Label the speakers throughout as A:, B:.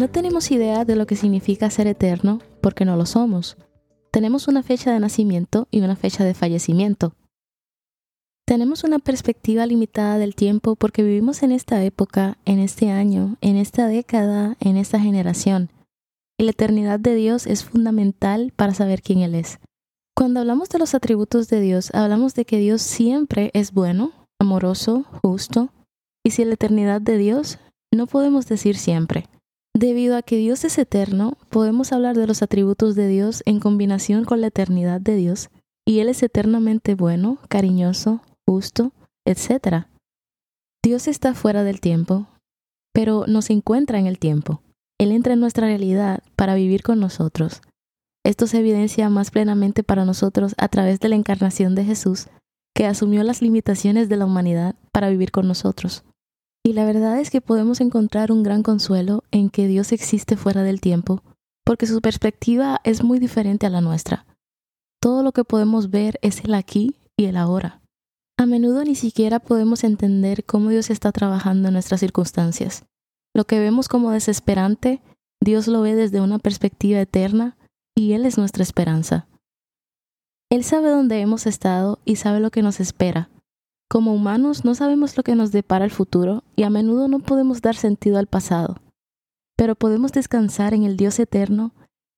A: No tenemos idea de lo que significa ser eterno porque no lo somos. Tenemos una fecha de nacimiento y una fecha de fallecimiento. Tenemos una perspectiva limitada del tiempo porque vivimos en esta época, en este año, en esta década, en esta generación. Y la eternidad de Dios es fundamental para saber quién Él es. Cuando hablamos de los atributos de Dios, hablamos de que Dios siempre es bueno, amoroso, justo. Y si la eternidad de Dios, no podemos decir siempre. Debido a que Dios es eterno, podemos hablar de los atributos de Dios en combinación con la eternidad de Dios, y Él es eternamente bueno, cariñoso, justo, etc. Dios está fuera del tiempo, pero no se encuentra en el tiempo. Él entra en nuestra realidad para vivir con nosotros. Esto se evidencia más plenamente para nosotros a través de la encarnación de Jesús, que asumió las limitaciones de la humanidad para vivir con nosotros. Y la verdad es que podemos encontrar un gran consuelo en que Dios existe fuera del tiempo, porque su perspectiva es muy diferente a la nuestra. Todo lo que podemos ver es el aquí y el ahora. A menudo ni siquiera podemos entender cómo Dios está trabajando en nuestras circunstancias. Lo que vemos como desesperante, Dios lo ve desde una perspectiva eterna y Él es nuestra esperanza. Él sabe dónde hemos estado y sabe lo que nos espera, como humanos no sabemos lo que nos depara el futuro y a menudo no podemos dar sentido al pasado, pero podemos descansar en el Dios eterno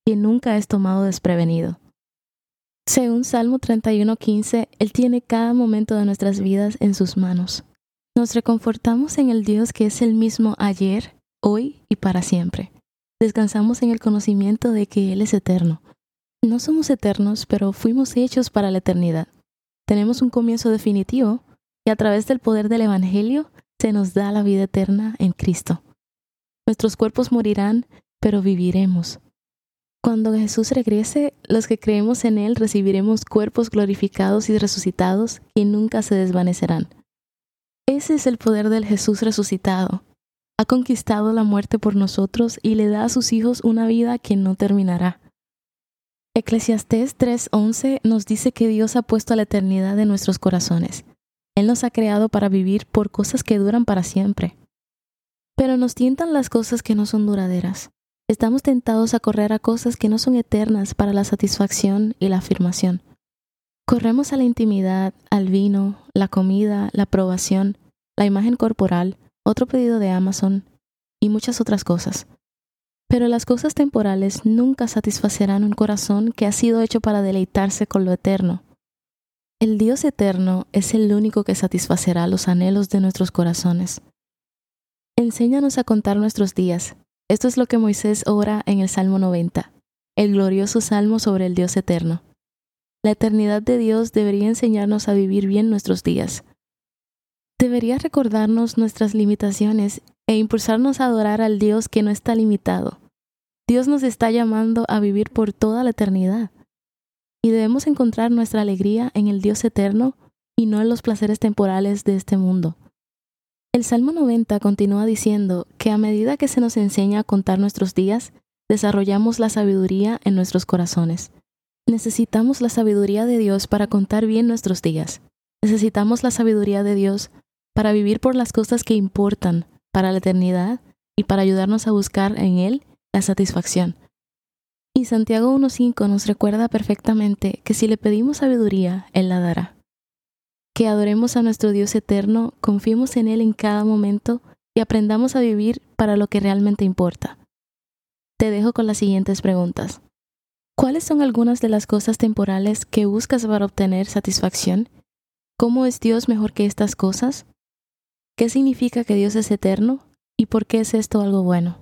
A: que nunca es tomado desprevenido. Según Salmo 31:15, Él tiene cada momento de nuestras vidas en sus manos. Nos reconfortamos en el Dios que es el mismo ayer, hoy y para siempre. Descansamos en el conocimiento de que Él es eterno. No somos eternos, pero fuimos hechos para la eternidad. Tenemos un comienzo definitivo, y a través del poder del Evangelio se nos da la vida eterna en Cristo. Nuestros cuerpos morirán, pero viviremos. Cuando Jesús regrese, los que creemos en Él recibiremos cuerpos glorificados y resucitados que nunca se desvanecerán. Ese es el poder del Jesús resucitado. Ha conquistado la muerte por nosotros y le da a sus hijos una vida que no terminará. Eclesiastés 3:11 nos dice que Dios ha puesto la eternidad en nuestros corazones él nos ha creado para vivir por cosas que duran para siempre. Pero nos tientan las cosas que no son duraderas. Estamos tentados a correr a cosas que no son eternas para la satisfacción y la afirmación. Corremos a la intimidad, al vino, la comida, la aprobación, la imagen corporal, otro pedido de Amazon y muchas otras cosas. Pero las cosas temporales nunca satisfacerán un corazón que ha sido hecho para deleitarse con lo eterno el Dios eterno es el único que satisfacerá los anhelos de nuestros corazones. Enséñanos a contar nuestros días. Esto es lo que Moisés ora en el Salmo 90, el glorioso salmo sobre el Dios eterno. La eternidad de Dios debería enseñarnos a vivir bien nuestros días. Debería recordarnos nuestras limitaciones e impulsarnos a adorar al Dios que no está limitado. Dios nos está llamando a vivir por toda la eternidad y debemos encontrar nuestra alegría en el Dios eterno y no en los placeres temporales de este mundo. El Salmo 90 continúa diciendo que a medida que se nos enseña a contar nuestros días, desarrollamos la sabiduría en nuestros corazones. Necesitamos la sabiduría de Dios para contar bien nuestros días. Necesitamos la sabiduría de Dios para vivir por las cosas que importan para la eternidad y para ayudarnos a buscar en Él la satisfacción. Y Santiago 1.5 nos recuerda perfectamente que si le pedimos sabiduría, Él la dará. Que adoremos a nuestro Dios eterno, confiemos en Él en cada momento y aprendamos a vivir para lo que realmente importa. Te dejo con las siguientes preguntas. ¿Cuáles son algunas de las cosas temporales que buscas para obtener satisfacción? ¿Cómo es Dios mejor que estas cosas? ¿Qué significa que Dios es eterno? ¿Y por qué es esto algo bueno?